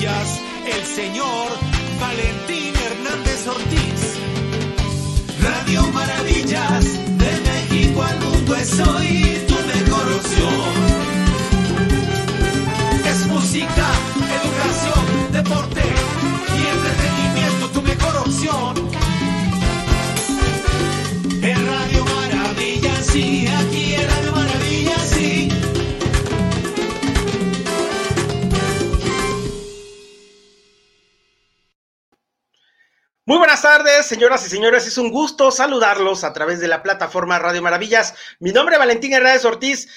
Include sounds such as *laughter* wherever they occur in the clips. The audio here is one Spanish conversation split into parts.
El señor señoras y señores. Es un gusto saludarlos a través de la plataforma Radio Maravillas. Mi nombre es Valentín Hernández Ortiz.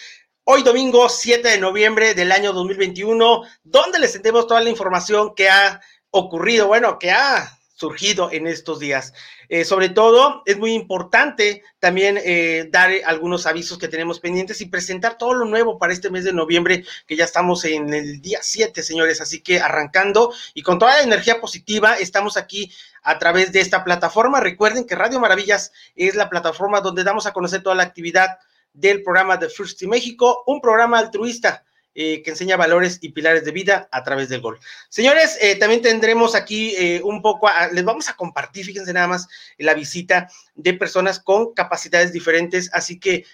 Hoy domingo 7 de noviembre del año 2021, donde les tendremos toda la información que ha ocurrido, bueno, que ha surgido en estos días. Eh, sobre todo, es muy importante también eh, dar algunos avisos que tenemos pendientes y presentar todo lo nuevo para este mes de noviembre, que ya estamos en el día 7, señores. Así que arrancando y con toda la energía positiva, estamos aquí a través de esta plataforma. Recuerden que Radio Maravillas es la plataforma donde damos a conocer toda la actividad del programa de First México, un programa altruista eh, que enseña valores y pilares de vida a través del gol. Señores, eh, también tendremos aquí eh, un poco, a- les vamos a compartir, fíjense nada más, la visita de personas con capacidades diferentes, así que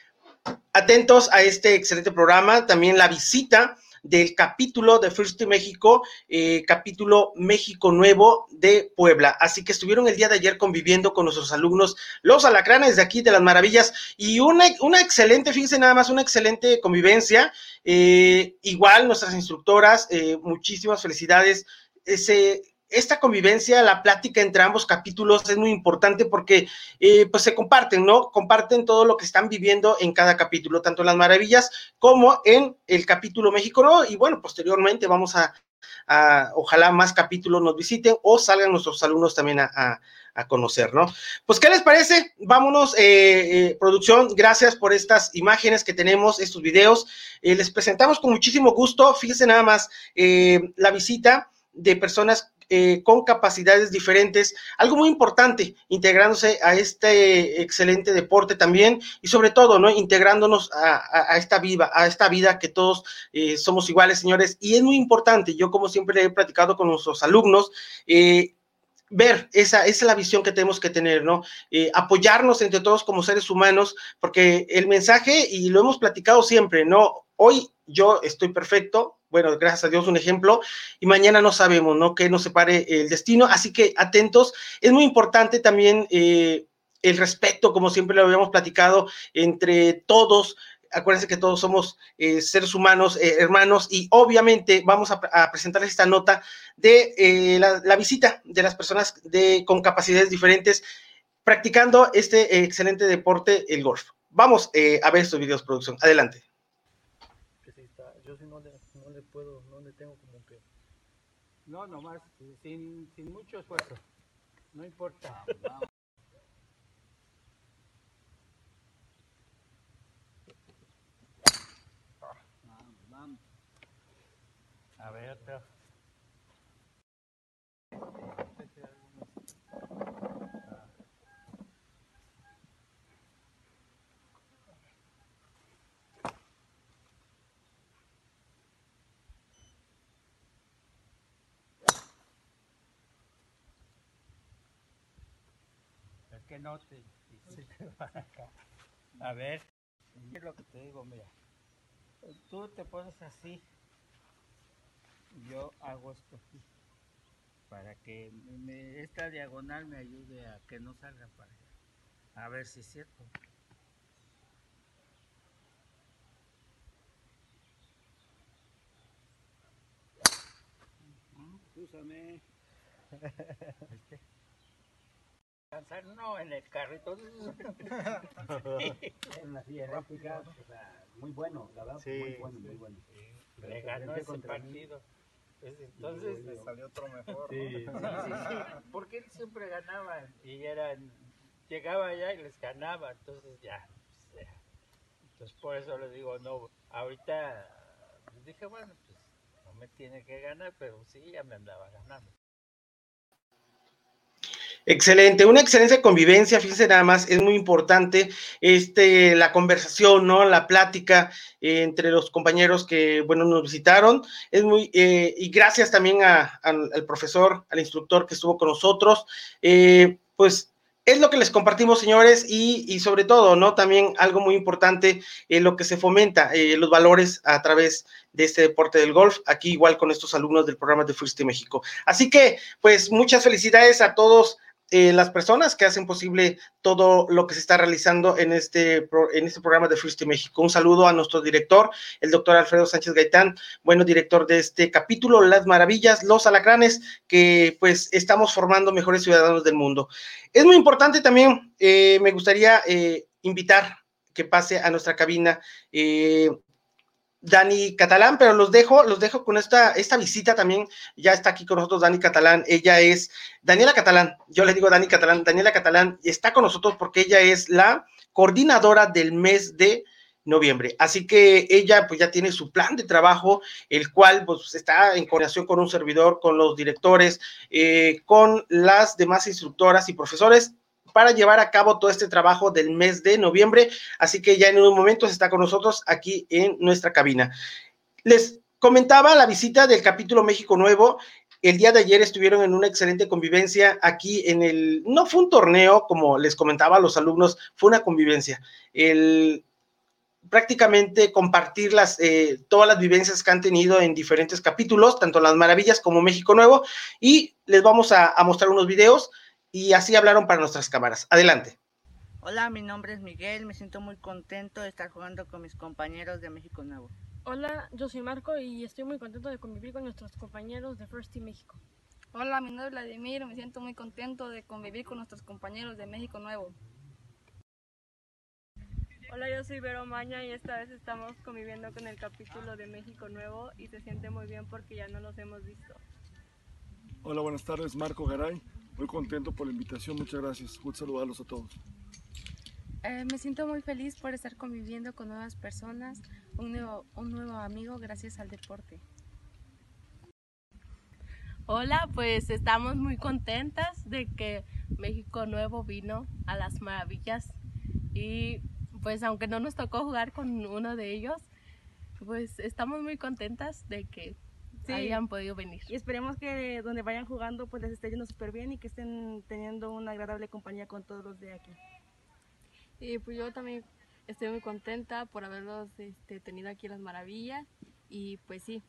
atentos a este excelente programa, también la visita del capítulo de First México, eh, capítulo México Nuevo de Puebla. Así que estuvieron el día de ayer conviviendo con nuestros alumnos, los alacranes de aquí de las maravillas, y una, una excelente, fíjense nada más, una excelente convivencia. Eh, igual nuestras instructoras, eh, muchísimas felicidades. Ese, esta convivencia, la plática entre ambos capítulos es muy importante porque eh, pues se comparten, ¿no? Comparten todo lo que están viviendo en cada capítulo, tanto en las maravillas como en el capítulo México, ¿no? Y bueno, posteriormente vamos a, ojalá más capítulos nos visiten o salgan nuestros alumnos también a, a- a conocer, ¿no? Pues, ¿qué les parece? Vámonos, eh, eh, producción, gracias por estas imágenes que tenemos, estos videos. Eh, les presentamos con muchísimo gusto, fíjense nada más, eh, la visita de personas eh, con capacidades diferentes, algo muy importante, integrándose a este excelente deporte también y sobre todo, ¿no? Integrándonos a, esta viva, a esta vida que todos eh, somos iguales, señores, y es muy importante, yo como siempre he platicado con nuestros alumnos, eh, ver, esa, es la visión que tenemos que tener, ¿no? Apoyarnos entre todos como seres humanos, porque el mensaje, y lo hemos platicado siempre, ¿no? Hoy yo estoy perfecto, bueno, gracias a Dios un ejemplo, y mañana no sabemos, ¿no? Que nos separe el destino, así que atentos, es muy importante también eh, el respeto, como siempre lo habíamos platicado, entre todos, acuérdense que todos somos eh, seres humanos, eh, hermanos, y obviamente vamos a, presentarles esta nota de la, la visita de las personas de, con capacidades diferentes practicando este excelente deporte, el golf. Vamos a ver estos videos, producción. Adelante. que sí está, yo sí no le, no le puedo, no le tengo como que, no, nomás, sin, sin mucho esfuerzo, no importa. A ver, otra. Es que no te, se te van acá. A ver, es lo que te digo, mira. Tú te pones así. Yo hago esto aquí. Para que me- esta diagonal me ayude a que no salga para allá. A ver si es cierto. Úsame. *laughs* Descansar no en el carrito. *laughs* En la silla eléctrica, o sea, muy bueno, la verdad, Sí, muy bueno, sí. muy bueno. Le ganó ese partido. Pues entonces le salió otro mejor. Sí, *laughs* sí, sí, porque él siempre ganaba y eran, llegaba allá y les ganaba, entonces ya, pues, ya. entonces por eso les digo, no, ahorita pues, dije, bueno, pues no me tiene que ganar, pero sí, ya me andaba ganando. Excelente, una excelente convivencia, fíjense nada más, es muy importante este, la conversación, ¿no? La plática eh, entre los compañeros que, bueno, nos visitaron, es muy, eh, y gracias también al profesor, al instructor que estuvo con nosotros, eh, pues es lo que les compartimos, señores, y, sobre todo, ¿no? También algo muy importante, eh, lo que se fomenta, eh, los valores a través de este deporte del golf, aquí igual con estos alumnos del programa de Fuiste México. Así que, pues, muchas felicidades a todos eh, las personas que hacen posible todo lo que se está realizando en este, en este programa de Free México. Un saludo a nuestro director, el doctor Alfredo Sánchez Gaitán, bueno director de este capítulo, Las Maravillas, Los Alacranes, que pues estamos formando mejores ciudadanos del mundo. Es muy importante también, eh, me gustaría eh, invitar que pase a nuestra cabina Dani Catalán, pero los dejo, los dejo con esta, esta visita también. Ya está aquí con nosotros Dani Catalán. Ella es Daniela Catalán. Yo le digo Dani Catalán. Daniela Catalán está con nosotros porque ella es la coordinadora del mes de noviembre. Así que ella pues ya tiene su plan de trabajo, el cual pues está en coordinación con un servidor, con los directores, eh, con las demás instructoras y profesores para llevar a cabo todo este trabajo del mes de noviembre. Así que ya en un momento está con nosotros aquí en nuestra cabina. Les comentaba la visita del capítulo México Nuevo. El día de ayer estuvieron en una excelente convivencia aquí en el, no fue un torneo, como les comentaba a los alumnos, fue una convivencia. El, prácticamente compartir las, eh, todas las vivencias que han tenido en diferentes capítulos, tanto las maravillas como México Nuevo, y les vamos a, a mostrar unos videos y así hablaron para nuestras cámaras. Adelante. Hola, mi nombre es Miguel, me siento muy contento de estar jugando con mis compañeros de México Nuevo. Hola, yo soy Marco y estoy muy contento de convivir con nuestros compañeros de First Team México. Hola, mi nombre es Vladimir, me siento muy contento de convivir con nuestros compañeros de México Nuevo. Hola, yo soy Vero Maña y esta vez estamos conviviendo con el capítulo de México Nuevo y se siente muy bien porque ya no nos hemos visto. Hola, buenas tardes, Marco Garay. Muy contento por la invitación, muchas gracias. Un saludarlos a todos. Eh, me siento muy feliz por estar conviviendo con nuevas personas, un nuevo, un nuevo amigo gracias al deporte. Hola, pues estamos muy contentas de que México Nuevo vino a las maravillas y pues aunque no nos tocó jugar con uno de ellos, pues estamos muy contentas de que sí. hayan podido venir. Y esperemos que donde vayan jugando pues les esté yendo súper bien y que estén teniendo una agradable compañía con todos los de aquí. Y pues yo también estoy muy contenta por haberlos este, tenido aquí las maravillas y pues sí.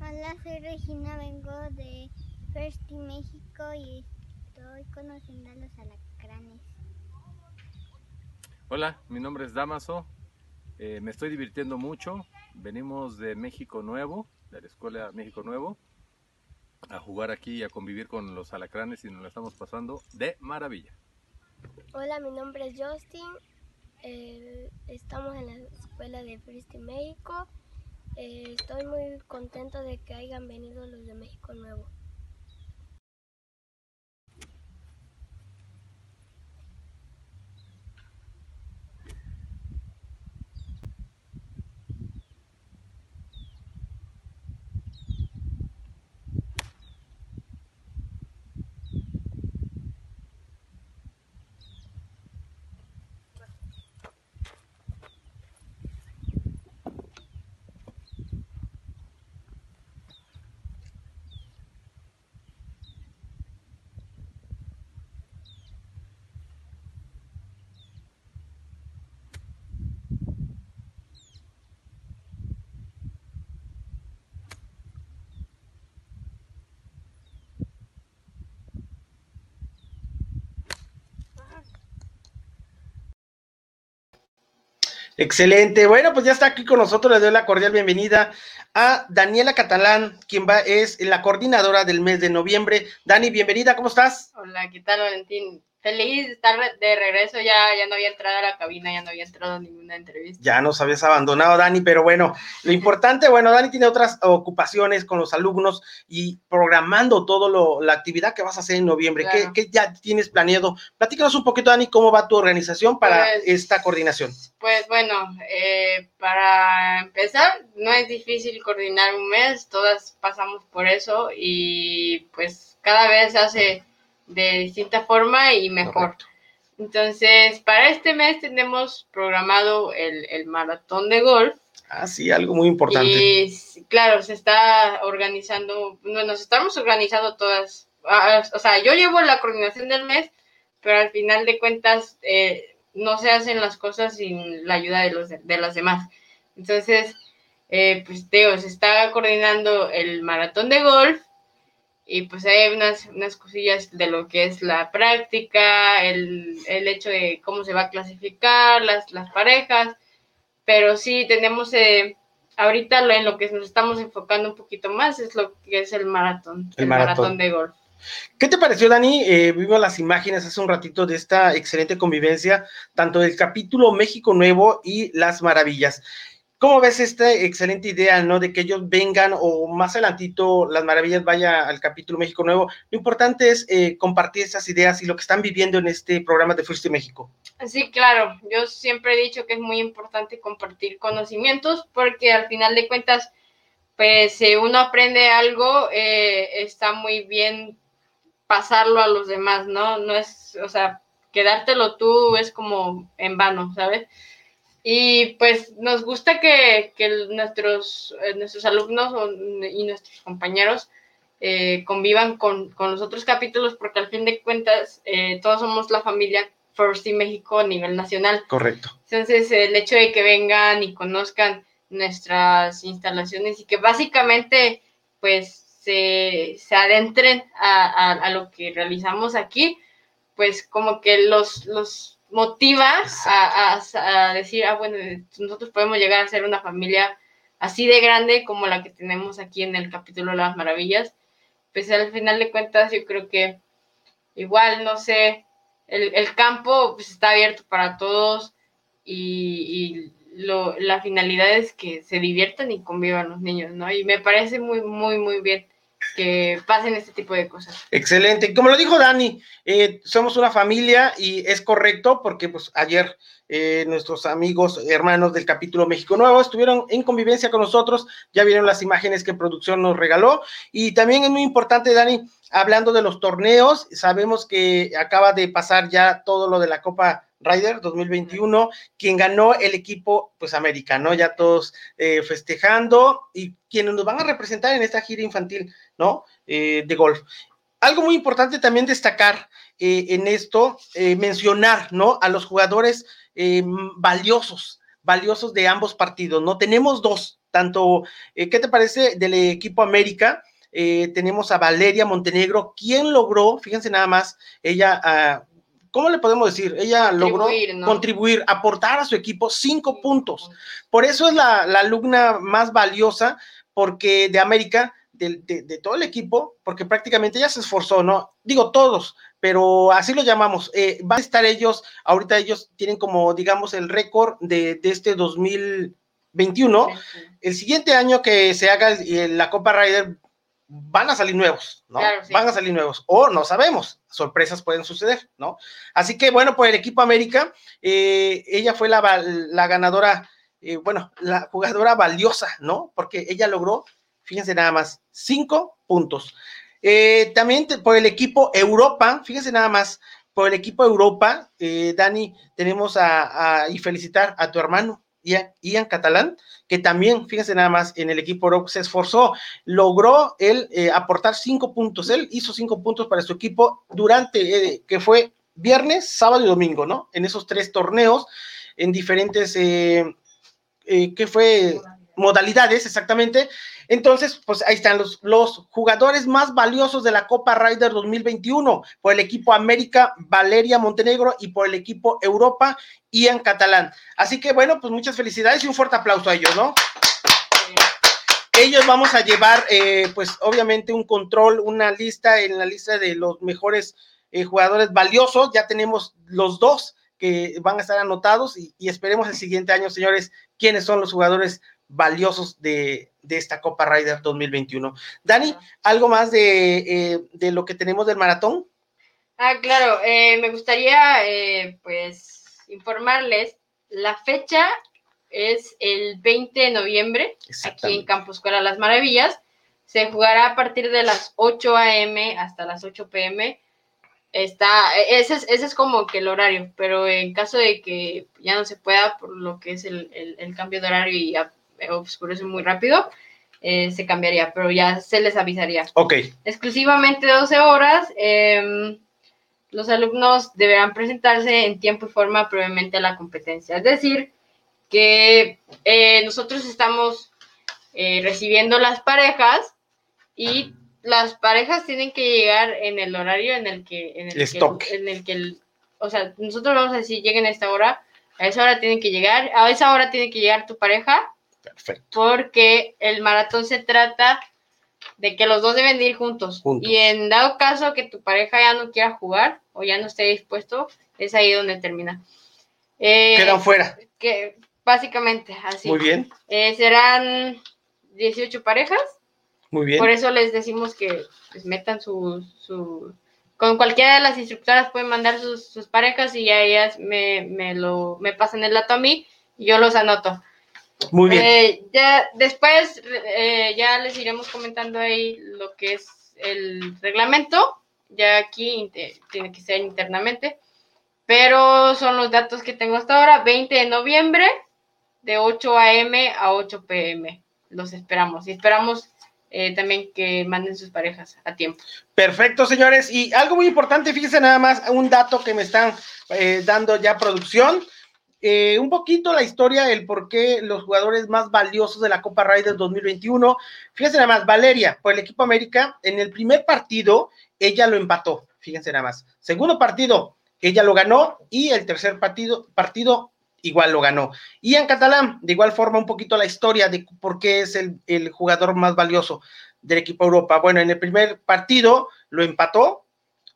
Hola, soy Regina, vengo de First México y estoy conociendo a los alacranes. Hola, mi nombre es Damaso, eh, me estoy divirtiendo mucho, venimos de México Nuevo, de la Escuela México Nuevo, a jugar aquí y a convivir con los alacranes y nos lo estamos pasando de maravilla. Hola, mi nombre es Justin, eh, estamos en la Escuela de Free México, eh, estoy muy contento de que hayan venido los de México Nuevo. Excelente. Bueno, pues ya está aquí con nosotros. Le doy la cordial bienvenida a Daniela Catalán, quien va, es la coordinadora del mes de noviembre. Dani, bienvenida, ¿cómo estás? Hola, ¿qué tal, Valentín? Feliz de estar de regreso, ya, ya no había entrado a la cabina, ya no había entrado a ninguna entrevista. Ya nos habías abandonado, Dani, pero bueno, lo importante, bueno, Dani tiene otras ocupaciones con los alumnos y programando todo lo, la actividad que vas a hacer en noviembre. ¿Qué, qué, ya tienes planeado? Platícanos un poquito, Dani, cómo va tu organización para Pues, esta coordinación. Pues bueno, eh, para empezar, no es difícil coordinar un mes, todas pasamos por eso y pues cada vez se hace de distinta forma y mejor. Entonces, para este mes tenemos programado el, el maratón de golf. Ah, sí, algo muy importante. Y claro, se está organizando, no, nos estamos organizando todas. ah, O sea, yo llevo la coordinación del mes, pero al final de cuentas eh, no se hacen las cosas sin la ayuda de, los, de las demás. Entonces, eh, pues Teo, se está coordinando el maratón de golf y pues hay unas, unas cosillas de lo que es la práctica, el, el hecho de cómo se va a clasificar las, las parejas, pero sí tenemos eh, ahorita lo, en lo que nos estamos enfocando un poquito más es lo que es el maratón, El el, maratón. maratón. de golf. ¿Qué te pareció, Dani? Eh, vimos las imágenes hace un ratito de esta excelente convivencia, tanto del capítulo México Nuevo y Las Maravillas. ¿Cómo ves esta excelente idea, no? De que ellos vengan o más adelantito Las Maravillas vaya al capítulo México Nuevo. Lo importante es eh, compartir esas ideas y lo que están viviendo en este programa de Fuiste México. Sí, claro, yo siempre he dicho que es muy importante compartir conocimientos porque al final de cuentas, pues si uno aprende algo, eh, está muy bien pasarlo a los demás, ¿no? No es, o sea, quedártelo tú es como en vano, ¿sabes? Y pues nos gusta que, nuestros, eh, nuestros alumnos y nuestros compañeros eh, convivan con, con los otros capítulos porque al fin de cuentas eh, todos somos la familia First in México a nivel nacional. Correcto. Entonces, el hecho de que vengan y conozcan nuestras instalaciones y que básicamente, pues, se, se adentren a, a- a lo que realizamos aquí, pues, como que los, los motiva a, decir, ah, bueno, nosotros podemos llegar a ser una familia así de grande como la que tenemos aquí en el capítulo las maravillas. Pues, al final de cuentas, yo creo que igual, no sé, el, el campo pues, está abierto para todos y, y lo, la finalidad es que se diviertan y convivan los niños, ¿no? Y me parece muy, muy, muy bien que pasen este tipo de cosas. Excelente. Como lo dijo Dani, eh, somos una familia y es correcto porque pues ayer eh, nuestros amigos, hermanos del capítulo México Nuevo estuvieron en convivencia con nosotros, ya vieron las imágenes que producción nos regaló y también es muy importante, Dani, hablando de los torneos, sabemos que acaba de pasar ya todo lo de la Copa Ryder 2021, quien ganó el equipo, pues americano, ya todos eh, festejando y quienes nos van a representar en esta gira infantil, ¿no? Eh, de golf. Algo muy importante también destacar eh, en esto, eh, mencionar, ¿no? A los jugadores eh, valiosos, valiosos de ambos partidos, ¿no? Tenemos dos, tanto, ¿qué te parece del equipo América? Tenemos a Valeria Montenegro, quien logró, fíjense nada más, ella, ah, ¿cómo le podemos decir? Ella logró contribuir, aportar a su equipo cinco puntos. Por eso es la, la alumna más valiosa, porque de América, de, de- de todo el equipo, porque prácticamente ella se esforzó, ¿no? Digo todos, pero así lo llamamos. Eh, van a estar ellos, ahorita ellos tienen como, digamos, el récord de, de este 2021. El siguiente año que se haga el- la Copa Ryder, van a salir nuevos, ¿no? Claro, sí. Van a salir nuevos, o no sabemos, sorpresas pueden suceder, ¿no? Así que bueno, por el equipo América, eh, ella fue la, la ganadora, eh, bueno, la jugadora valiosa, ¿no? Porque ella logró, fíjense nada más, cinco puntos. Eh, también por el equipo Europa, fíjense nada más, por el equipo Europa, eh, Dani, tenemos a, y felicitar a tu hermano, Ian, Catalán, que también, fíjense nada más, en el equipo Europa se esforzó, logró él eh, aportar cinco puntos, él hizo cinco puntos para su equipo durante, eh, que fue viernes, sábado y domingo, ¿no? En esos tres torneos, en diferentes, ¿qué fue? Modalidades, exactamente. Entonces, pues ahí están los, los jugadores más valiosos de la Copa Ryder 2021, por el equipo América, Valeria Montenegro, y por el equipo Europa, Ian Catalán. Así que bueno, pues muchas felicidades y un fuerte aplauso a ellos, ¿no? Ellos vamos a llevar, eh, pues obviamente un control, una lista en la lista de los mejores eh, jugadores valiosos, ya tenemos los dos que van a estar anotados y, y esperemos el siguiente año, señores, quiénes son los jugadores valiosos de, de esta Copa Ryder 2021. Dani, ¿algo más de, eh, de lo que tenemos del maratón? Ah, claro, eh, me gustaría eh, pues informarles, la fecha es el 20 de noviembre, aquí en Campo Escuela Las Maravillas, se jugará a partir de las 8 a.m. hasta las 8 p.m. Está, ese es, ese es como que el horario, pero en caso de que ya no se pueda por lo que es el, el- el cambio de horario y ya oscurece muy rápido, eh, se cambiaría, pero ya se les avisaría. Ok, Exclusivamente 12 horas. em, los alumnos deberán presentarse en tiempo y forma previamente a la competencia. Es decir, que eh, nosotros estamos eh, recibiendo las parejas y las parejas tienen que llegar en el horario en el que en el, Les que, toque. en el que el- o sea, nosotros vamos a decir lleguen a esta hora, a esa hora tienen que llegar, a esa hora tiene que llegar tu pareja perfecto. porque el maratón se trata de que los dos deben de ir juntos. Juntos. Y en dado caso que tu pareja ya no quiera jugar o ya no esté dispuesto, es ahí donde termina. Eh, Quedan fuera. Que, básicamente, así. Muy bien, Eh, serán 18 parejas. muy bien. Por eso les decimos que pues, metan su, su... Con cualquiera de las instructoras pueden mandar sus, sus parejas y ya ellas me, me, lo, me pasan el dato a mí y yo los anoto. Muy bien. Eh, ya después eh, ya les iremos comentando ahí lo que es el reglamento. Ya aquí tiene que ser internamente. Pero son los datos que tengo hasta ahora. 20 de noviembre, de 8 a.m. a 8 p.m. Los esperamos. Y esperamos eh, también que manden sus parejas a tiempo. Perfecto, señores. Y algo muy importante, fíjense nada más, un dato que me están eh, dando ya producción. Eh, un poquito la historia, el por qué los jugadores más valiosos de la Copa Ryder 2021. Fíjense nada más, Valeria, por el equipo América, en el primer partido, ella lo empató. Fíjense nada más. Segundo partido, ella lo ganó. Y el tercer partido, partido igual lo ganó. Y en catalán, de igual forma, un poquito la historia de por qué es el, el jugador más valioso del equipo Europa. Bueno, en el primer partido lo empató,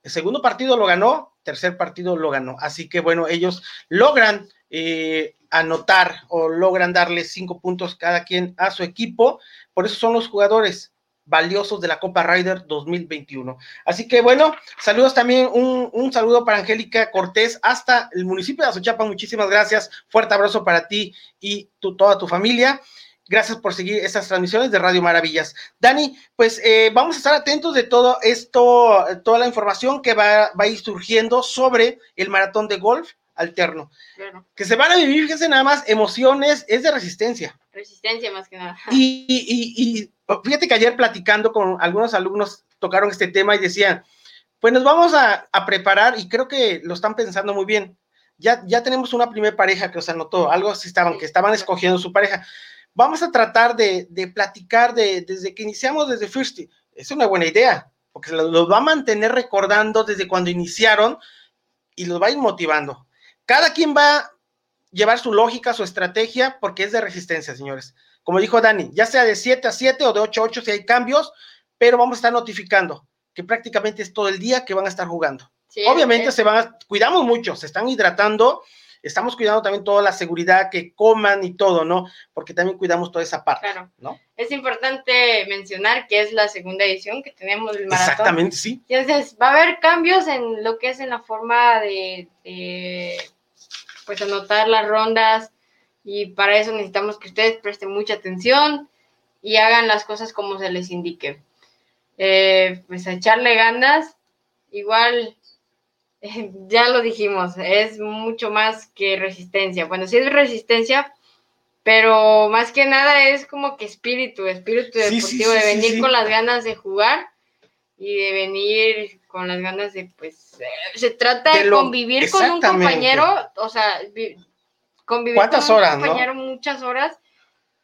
el segundo partido lo ganó, tercer partido lo ganó. Así que bueno, ellos logran eh, anotar o logran darle cinco puntos cada quien a su equipo. Por eso son los jugadores valiosos de la Copa Ryder 2021. Así que bueno, saludos también, un, un saludo para Angélica Cortés hasta el municipio de Azochapa. Muchísimas gracias. Fuerte abrazo para ti y tu, toda tu familia. Gracias por seguir estas transmisiones de Radio Maravillas. Dani, pues eh, vamos a estar atentos de todo esto, toda la información que va, va a ir surgiendo sobre el maratón de golf alterno. Claro. Que se van a vivir, fíjense nada más, emociones, es de resistencia. Resistencia más que nada. Y, y- y- y fíjate que ayer platicando con algunos alumnos tocaron este tema y decían, pues nos vamos a, a preparar y creo que lo están pensando muy bien. Ya, ya tenemos una primera pareja que os anotó, algo así estaban, que estaban escogiendo su pareja. Vamos a tratar de, de platicar de, desde que iniciamos desde First. Es una buena idea, porque los, los va a mantener recordando desde cuando iniciaron y los va a ir motivando. Cada quien va a llevar su lógica, su estrategia, porque es de resistencia, señores. Como dijo Dani, ya sea de 7 a 7 o de 8 a 8 si hay cambios, pero vamos a estar notificando que prácticamente es todo el día que van a estar jugando. Sí, Obviamente es- se van a, cuidamos mucho, se están hidratando, estamos cuidando también toda la seguridad, que coman y todo, ¿no? Porque también cuidamos toda esa parte, Claro. ¿no? Es importante mencionar que es la segunda edición que tenemos del maratón. Exactamente, sí. Entonces, va a haber cambios en lo que es en la forma de, de, pues anotar las rondas y para eso necesitamos que ustedes presten mucha atención y hagan las cosas como se les indique. Eh, pues a echarle ganas, igual *laughs* ya lo dijimos, es mucho más que resistencia. Bueno, sí es resistencia, pero más que nada es como que espíritu, espíritu Sí, sí, deportivo, sí, de venir con las ganas de jugar y de venir con las ganas de, pues, eh, se trata de, De lo- convivir con un compañero, o sea, vi- convivir ¿Cuántas con un horas, no? compañero muchas horas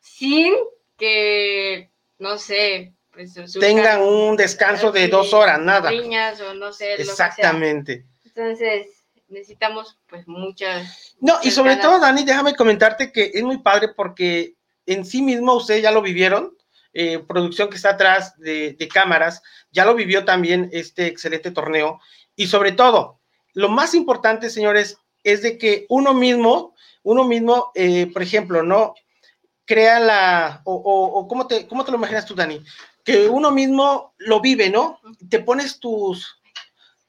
sin que, no sé, pues Tengan un descanso de dos horas, nada. riñas o no sé. Exactamente. Entonces, necesitamos, pues, muchas... No, y sobre ganas. todo, Dani, déjame comentarte que es muy padre porque en sí mismo ustedes ya lo vivieron, eh, producción que está atrás de, cámaras, ya lo vivió también este excelente torneo y sobre todo, lo más importante, señores, es de que uno mismo, uno mismo, eh, por ejemplo, ¿no? Crea la, o, ¿cómo, te, ¿cómo te lo imaginas tú, Dani? Que uno mismo lo vive, ¿no? Te pones tus,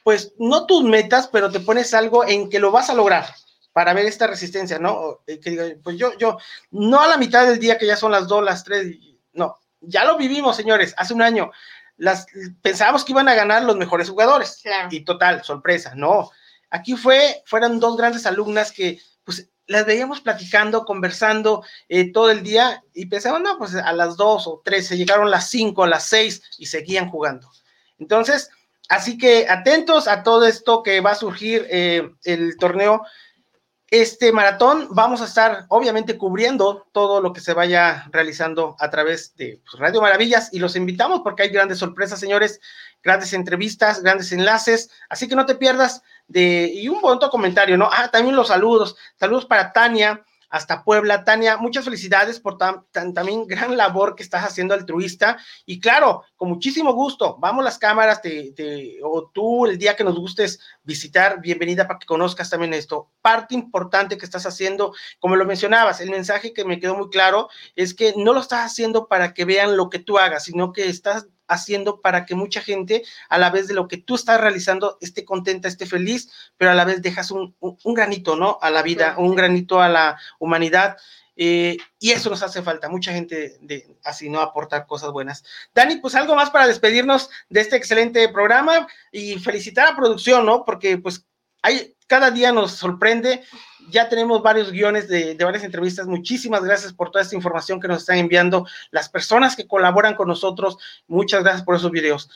pues, no tus metas, pero te pones algo en que lo vas a lograr para ver esta resistencia, ¿no? Eh, pues yo, yo, no a la mitad del día que ya son las dos, las tres, no, ya lo vivimos, señores, hace un año. Las, pensábamos que iban a ganar los mejores jugadores. Y total, sorpresa, no. Aquí fue, fueron dos grandes alumnas que, pues, las veíamos platicando, conversando eh, todo el día y pensaban, no, pues a las dos o tres, se llegaron las cinco, a las seis y seguían jugando. Entonces, así que atentos a todo esto que va a surgir eh, el torneo este maratón vamos a estar obviamente cubriendo todo lo que se vaya realizando a través de pues, Radio Maravillas y los invitamos porque hay grandes sorpresas, señores, grandes entrevistas, grandes enlaces, así que no te pierdas de y un bonito comentario, ¿no? Ah, también los saludos, saludos para Tania, hasta Puebla. Tania, muchas felicidades por tan, también gran labor que estás haciendo altruista. Y claro, con muchísimo gusto, vamos las cámaras, te, o tú el día que nos gustes visitar, bienvenida para que conozcas también esto. Parte importante que estás haciendo, como lo mencionabas, el mensaje que me quedó muy claro es que no lo estás haciendo para que vean lo que tú hagas, sino que estás haciendo para que mucha gente, a la vez de lo que tú estás realizando, esté contenta, esté feliz, pero a la vez dejas un, granito, ¿no? A la vida, un granito a la humanidad. Eh, y eso nos hace falta, mucha gente de así, ¿no? Aportar cosas buenas. Dani, pues algo más para despedirnos de este excelente programa y felicitar a producción, ¿no? Porque pues hay, cada día nos sorprende ya tenemos varios guiones de, varias entrevistas. Muchísimas gracias por toda esta información que nos están enviando las personas que colaboran con nosotros. Muchas gracias por esos videos.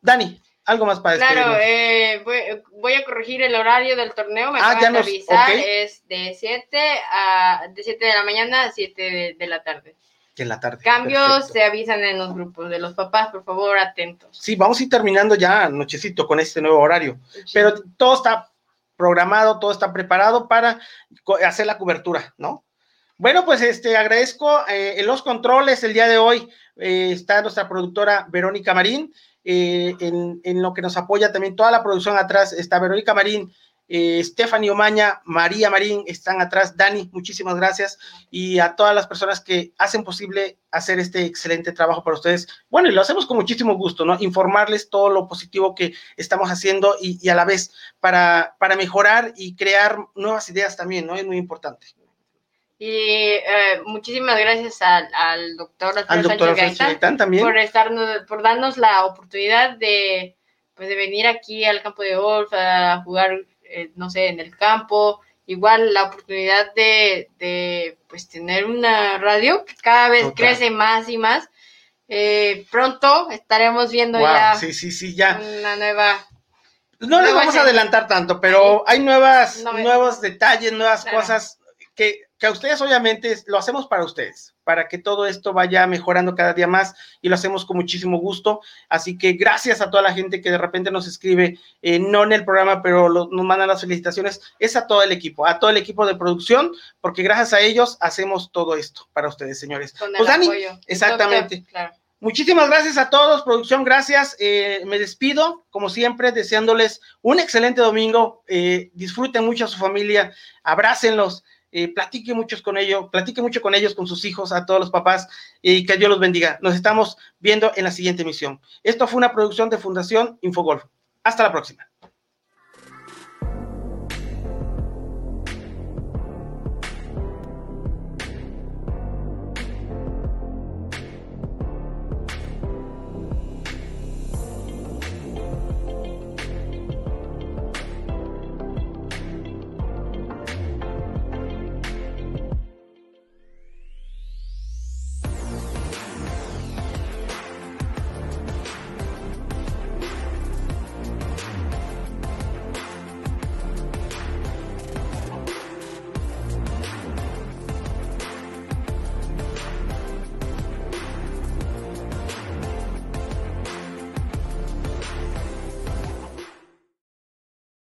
Dani, algo más para decir. Claro, eh, voy, a corregir el horario del torneo. Me ah, acaban de avisar. Es de 7 a de 7 de la mañana a 7 de, la tarde. en la tarde. Cambios se avisan en los grupos de los papás, por favor, atentos. Sí, vamos a ir terminando ya nochecito con este nuevo horario. Pero todo está programado, todo está preparado para hacer la cobertura, ¿no? Bueno, pues este, agradezco eh, en los controles el día de hoy. Eh, está nuestra productora Verónica Marín, eh, en, en, lo que nos apoya también toda la producción atrás está Verónica Marín, eh, Stephanie Omaña, María Marín están atrás. Dani, muchísimas gracias. Y a todas las personas que hacen posible hacer este excelente trabajo para ustedes. Bueno, y lo hacemos con muchísimo gusto, ¿no? Informarles todo lo positivo que estamos haciendo y, a la vez para, para mejorar y crear nuevas ideas también, ¿no? Es muy importante. Y eh, muchísimas gracias al, doctor, al doctor Gaitán, también. Por, estarnos, por darnos la oportunidad de, pues, de venir aquí al campo de golf a jugar eh, no sé, en el campo, igual la oportunidad de, pues tener una radio que cada vez crece más y más. Eh, pronto estaremos viendo ya, sí, sí, sí, ya. una nueva no le vamos a adelantar tanto, pero hay nuevas, nuevos detalles, nuevas cosas que que a ustedes obviamente lo hacemos para ustedes, para que todo esto vaya mejorando cada día más y lo hacemos con muchísimo gusto. Así que gracias a toda la gente que de repente nos escribe, eh, no en el programa, pero nos mandan las felicitaciones, es a todo el equipo, a todo el equipo de producción, porque gracias a ellos hacemos todo esto para ustedes, señores. pues Dani, exactamente. Muchísimas gracias a todos, producción, gracias. Eh, me despido, como siempre, deseándoles un excelente domingo. Eh, disfruten mucho a su familia, abrácenlos eh, platique mucho con ellos, platique mucho con ellos, con sus hijos, a todos los papás, y que Dios los bendiga. Nos estamos viendo en la siguiente emisión. Esto fue una producción de Fundación Infogolf. Hasta la próxima.